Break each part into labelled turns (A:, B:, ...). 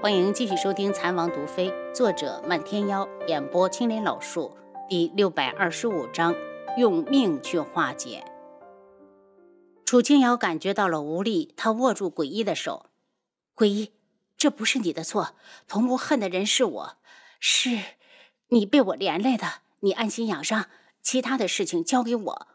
A: 欢迎继续收听《残王毒妃》，作者漫天妖，演播青莲老树，第六百二十五章：用命去化解。楚清瑶感觉到了无力，她握住鬼医的手：“鬼医，这不是你的错，童无恨的人是我，是你被我连累的。你安心养伤，其他的事情交给我。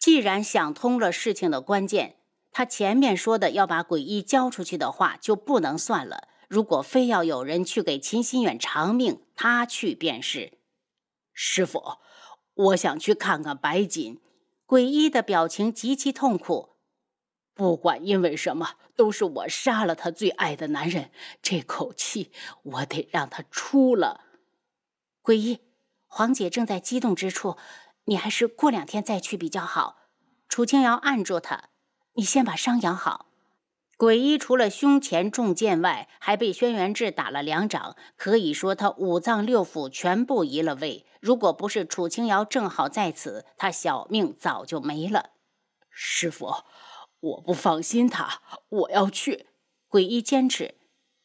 A: 既然想通了事情的关键，他前面说的要把鬼医交出去的话就不能算了。”如果非要有人去给秦心远偿命，他去便是。
B: 师傅，我想去看看白锦。
A: 鬼医的表情极其痛苦。
B: 不管因为什么，都是我杀了他最爱的男人，这口气我得让他出了。
A: 鬼医，黄姐正在激动之处，你还是过两天再去比较好。楚清瑶按住他，你先把伤养好。鬼医除了胸前中箭外，还被轩辕志打了两掌，可以说他五脏六腑全部移了位。如果不是楚清瑶正好在此，他小命早就没了。
B: 师傅，我不放心他，我要去。
A: 鬼医坚持。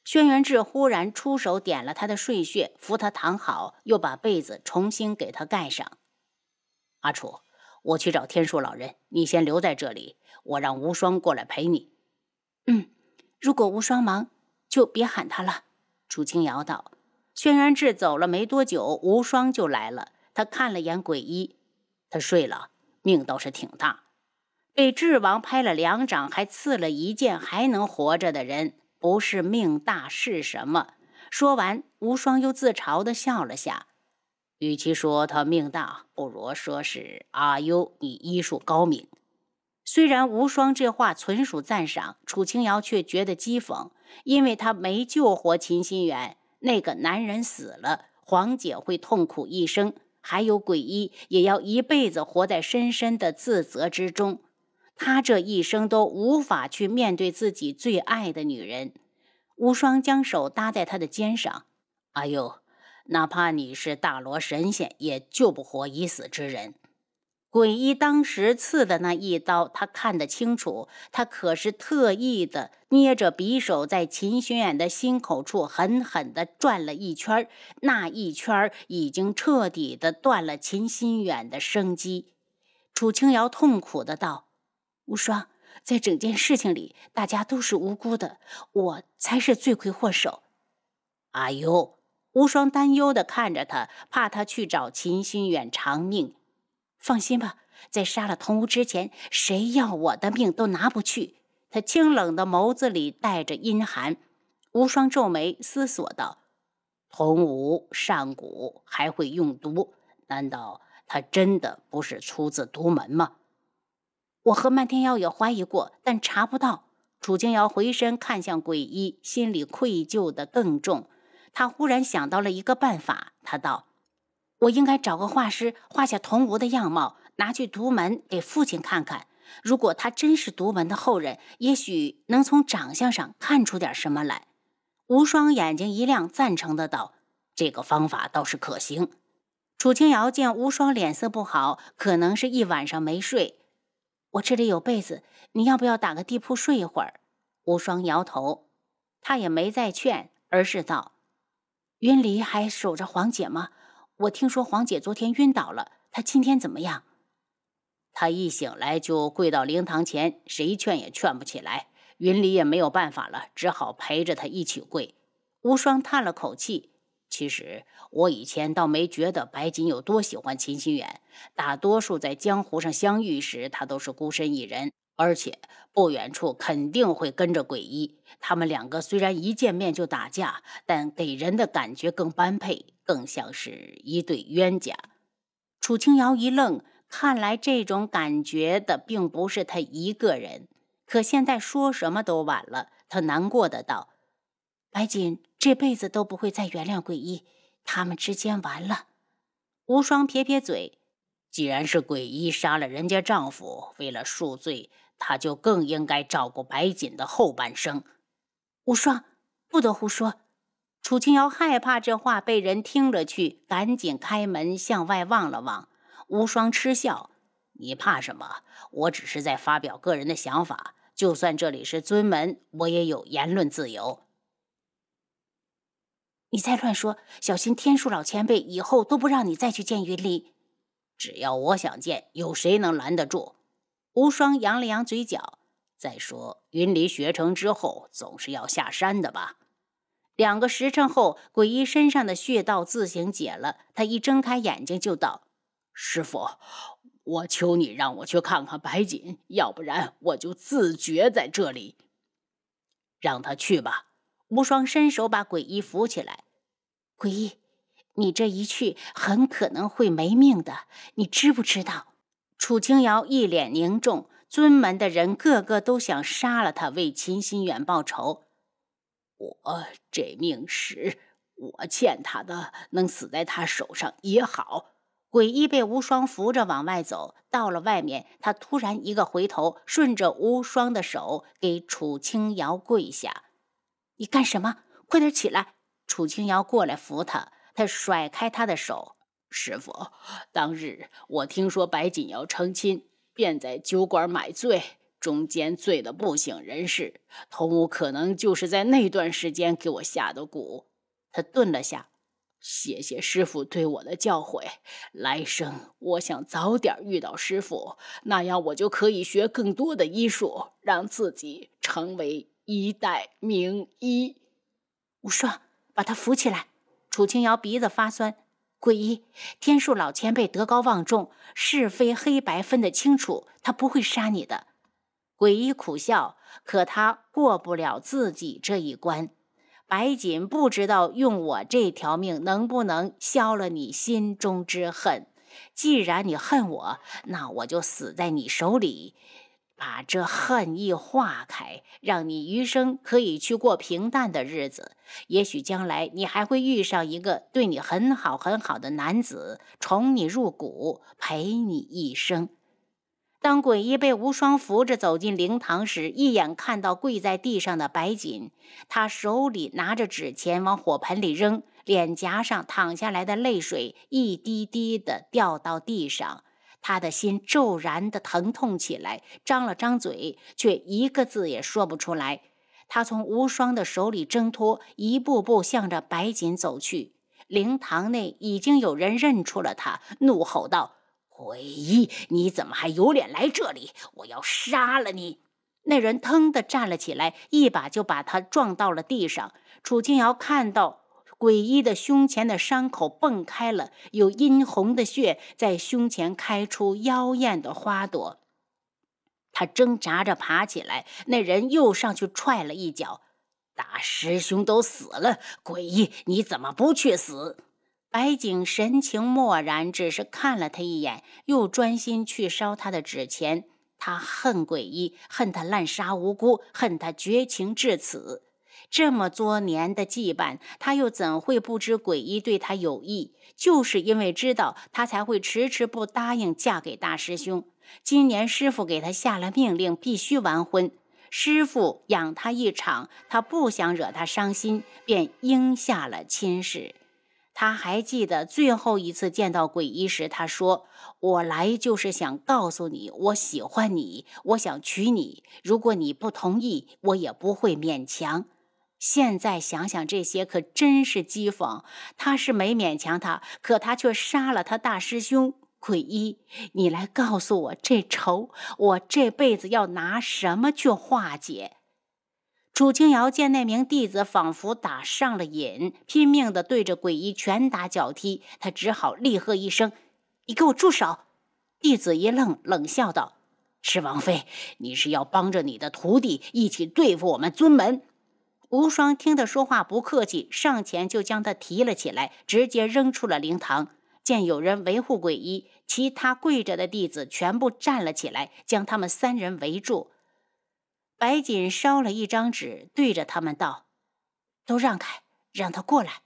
A: 轩辕志忽然出手点了他的睡穴，扶他躺好，又把被子重新给他盖上。
B: 阿楚，我去找天树老人，你先留在这里，我让无双过来陪你。
A: 嗯，如果无双忙，就别喊他了。楚清瑶道。轩辕志走了没多久，无双就来了。他看了眼鬼医，
B: 他睡了，命倒是挺大。
A: 被智王拍了两掌，还刺了一剑，还能活着的人，不是命大是什么？说完，无双又自嘲的笑了下。
B: 与其说他命大，不如说是阿优，你医术高明。
A: 虽然无双这话纯属赞赏，楚清瑶却觉得讥讽，因为他没救活秦心远，那个男人死了，黄姐会痛苦一生，还有鬼医也要一辈子活在深深的自责之中，他这一生都无法去面对自己最爱的女人。无双将手搭在他的肩上，
B: 阿佑，哪怕你是大罗神仙，也救不活已死之人。
A: 鬼医当时刺的那一刀，他看得清楚。他可是特意的捏着匕首，在秦轩远的心口处狠狠地转了一圈那一圈已经彻底的断了秦心远的生机。楚清瑶痛苦的道：“无双，在整件事情里，大家都是无辜的，我才是罪魁祸首。”
B: 阿尤，
A: 无双担忧的看着他，怕他去找秦心远偿命。放心吧，在杀了童无之前，谁要我的命都拿不去。他清冷的眸子里带着阴寒。无双皱眉思索道：“
B: 童无上古，还会用毒，难道他真的不是出自独门吗？”
A: 我和漫天妖也怀疑过，但查不到。楚清瑶回身看向鬼医，心里愧疚的更重。他忽然想到了一个办法，他道。我应该找个画师画下童无的样貌，拿去独门给父亲看看。如果他真是独门的后人，也许能从长相上看出点什么来。无双眼睛一亮，赞成的道：“这个方法倒是可行。”楚清瑶见无双脸色不好，可能是一晚上没睡。我这里有被子，你要不要打个地铺睡一会儿？无双摇头，他也没再劝，而是道：“云离还守着黄姐吗？”我听说黄姐昨天晕倒了，她今天怎么样？
B: 她一醒来就跪到灵堂前，谁劝也劝不起来。云里也没有办法了，只好陪着她一起跪。
A: 无双叹了口气：“
B: 其实我以前倒没觉得白锦有多喜欢秦心远，大多数在江湖上相遇时，他都是孤身一人。”而且不远处肯定会跟着鬼医，他们两个虽然一见面就打架，但给人的感觉更般配，更像是一对冤家。
A: 楚清瑶一愣，看来这种感觉的并不是他一个人。可现在说什么都晚了，他难过的道：“白锦这辈子都不会再原谅鬼医，他们之间完了。”无双撇撇嘴。
B: 既然是鬼医杀了人家丈夫，为了赎罪，他就更应该照顾白锦的后半生。
A: 无双，不得胡说！楚清瑶害怕这话被人听了去，赶紧开门向外望了望。无双嗤笑：“
B: 你怕什么？我只是在发表个人的想法。就算这里是尊门，我也有言论自由。”
A: 你再乱说，小心天树老前辈以后都不让你再去见云离。
B: 只要我想见，有谁能拦得住？无双扬了扬嘴角。再说，云离学成之后，总是要下山的吧？
A: 两个时辰后，鬼医身上的穴道自行解了。他一睁开眼睛就道：“
B: 师傅，我求你让我去看看白锦，要不然我就自绝在这里。”
A: 让他去吧。无双伸手把鬼医扶起来。鬼医，你这一去，很可能会没命的，你知不知道？楚清瑶一脸凝重，尊门的人个个都想杀了他，为秦心远报仇。
B: 我这命是我欠他的，能死在他手上也好。
A: 鬼医被无双扶着往外走，到了外面，他突然一个回头，顺着无双的手给楚清瑶跪下：“你干什么？快点起来！”楚清瑶过来扶他，他甩开他的手：“
B: 师傅，当日我听说白锦要成亲，便在酒馆买醉。”中间醉得不省人事，童武可能就是在那段时间给我下的蛊。他顿了下，谢谢师傅对我的教诲。来生我想早点遇到师傅，那样我就可以学更多的医术，让自己成为一代名医。
A: 无双，把他扶起来。楚清瑶鼻子发酸。鬼医，天树老前辈德高望重，是非黑白分得清楚，他不会杀你的。鬼医苦笑，可他过不了自己这一关。白锦不知道用我这条命能不能消了你心中之恨。既然你恨我，那我就死在你手里，把这恨意化开，让你余生可以去过平淡的日子。也许将来你还会遇上一个对你很好很好的男子，宠你入骨，陪你一生。当鬼医被无双扶着走进灵堂时，一眼看到跪在地上的白锦，他手里拿着纸钱往火盆里扔，脸颊上淌下来的泪水一滴滴的掉到地上，他的心骤然的疼痛起来，张了张嘴，却一个字也说不出来。他从无双的手里挣脱，一步步向着白锦走去。灵堂内已经有人认出了他，怒吼道。
B: 鬼医，你怎么还有脸来这里？我要杀了你！
A: 那人腾地站了起来，一把就把他撞到了地上。楚清瑶看到鬼医的胸前的伤口迸开了，有殷红的血在胸前开出妖艳的花朵。他挣扎着爬起来，那人又上去踹了一脚。
B: 大师兄都死了，鬼医你怎么不去死？
A: 白景神情漠然，只是看了他一眼，又专心去烧他的纸钱。他恨鬼医，恨他滥杀无辜，恨他绝情至此。这么多年的羁绊，他又怎会不知鬼医对他有意？就是因为知道，他才会迟迟不答应嫁给大师兄。今年师傅给他下了命令，必须完婚。师傅养他一场，他不想惹他伤心，便应下了亲事。他还记得最后一次见到鬼医时，他说：“我来就是想告诉你，我喜欢你，我想娶你。如果你不同意，我也不会勉强。”现在想想这些，可真是讥讽。他是没勉强他，可他却杀了他大师兄鬼医。你来告诉我，这仇我这辈子要拿什么去化解？楚清瑶见那名弟子仿佛打上了瘾，拼命地对着鬼医拳打脚踢，他只好厉喝一声：“你给我住手！”弟子一愣，冷笑道：“
B: 是王妃，你是要帮着你的徒弟一起对付我们尊门？”
A: 无双听他说话不客气，上前就将他提了起来，直接扔出了灵堂。见有人维护鬼医，其他跪着的弟子全部站了起来，将他们三人围住。白锦烧了一张纸，对着他们道：“都让开，让他过来。”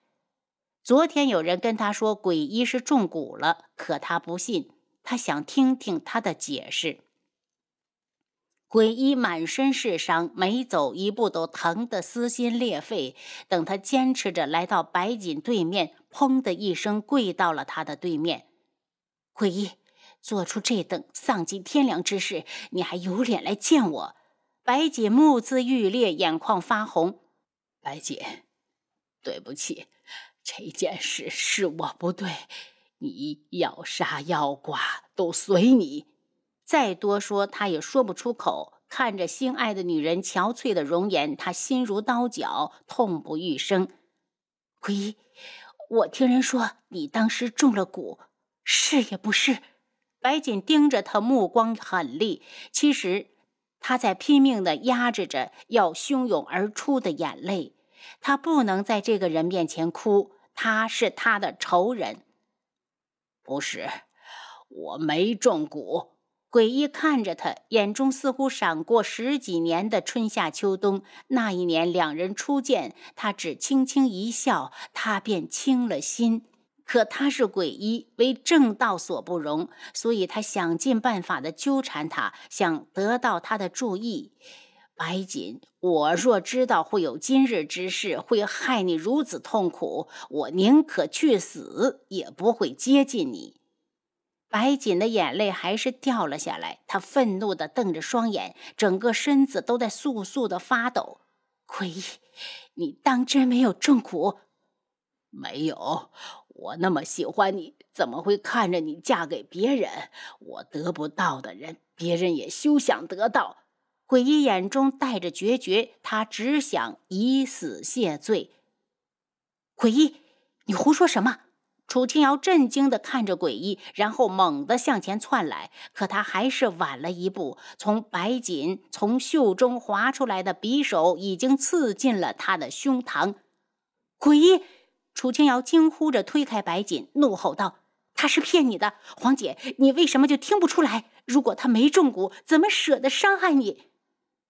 A: 昨天有人跟他说鬼医是中蛊了，可他不信，他想听听他的解释。鬼医满身是伤，每走一步都疼得撕心裂肺。等他坚持着来到白锦对面，砰的一声跪到了他的对面。鬼医做出这等丧尽天良之事，你还有脸来见我？白锦目眦欲裂，眼眶发红。
B: 白锦，对不起，这件事是我不对。你要杀要剐都随你。
A: 再多说他也说不出口。看着心爱的女人憔悴的容颜，他心如刀绞，痛不欲生。鬼医，我听人说你当时中了蛊，是也不是？白锦盯着他，目光狠厉。其实他在拼命地压制着要汹涌而出的眼泪。他不能在这个人面前哭，他是他的仇人。
B: 不是，我没中蛊。
A: 鬼医看着他，眼中似乎闪过十几年的春夏秋冬。那一年两人初见，他只轻轻一笑，他便清了心。可他是鬼医，为正道所不容，所以他想尽办法的纠缠他，想得到他的注意。白锦，我若知道会有今日之事，会害你如此痛苦，我宁可去死，也不会接近你。白锦的眼泪还是掉了下来，他愤怒地瞪着双眼，整个身子都在簌簌地发抖。奎一，你当真没有中蛊？
B: 没有，我那么喜欢你，怎么会看着你嫁给别人？我得不到的人，别人也休想得到。
A: 鬼医眼中带着决绝，他只想以死谢罪。鬼医，你胡说什么？楚清瑶震惊地看着鬼医，然后猛地向前窜来，可他还是晚了一步。从白锦从袖中划出来的匕首已经刺进了他的胸膛。鬼医，楚清瑶惊呼着推开白锦，怒吼道：“他是骗你的，黄姐，你为什么就听不出来？如果他没中蛊，怎么舍得伤害你？”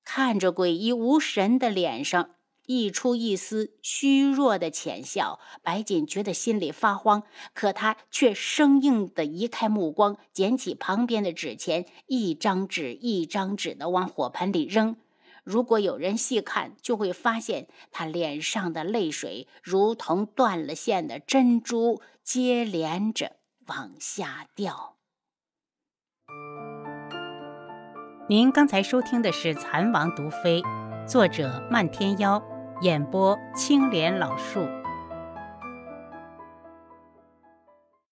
A: 看着鬼医无神的脸上溢出一丝虚弱的浅笑，白锦觉得心里发慌，可他却生硬地移开目光，捡起旁边的纸钱，一张纸一张纸的往火盆里扔。如果有人细看，就会发现他脸上的泪水如同断了线的珍珠，接连着往下掉。
C: 您刚才收听的是《蚕王毒妃》，作者漫天妖，演播青莲老树。